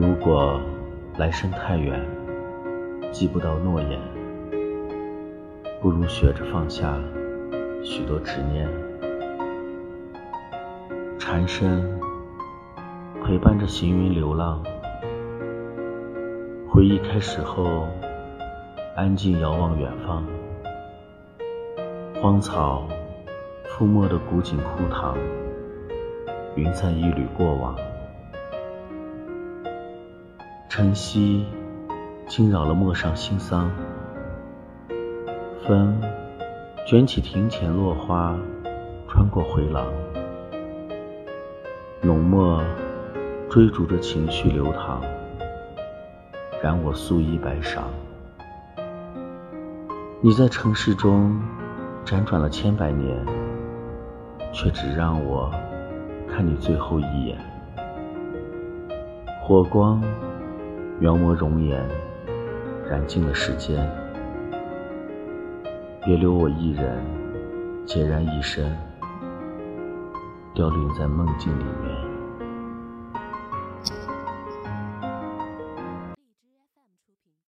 如果来生太远，记不到诺言，不如学着放下许多执念。蝉声陪伴着行云流浪，回忆开始后，安静遥望远方。荒草覆没的古井枯塘，云散一缕过往。晨曦惊扰了陌上新桑，风卷起庭前落花，穿过回廊，浓墨追逐着情绪流淌，染我素衣白裳。你在城市中辗转了千百年，却只让我看你最后一眼，火光。描摹容颜，燃尽了时间，别留我一人孑然一身，凋零在梦境里面。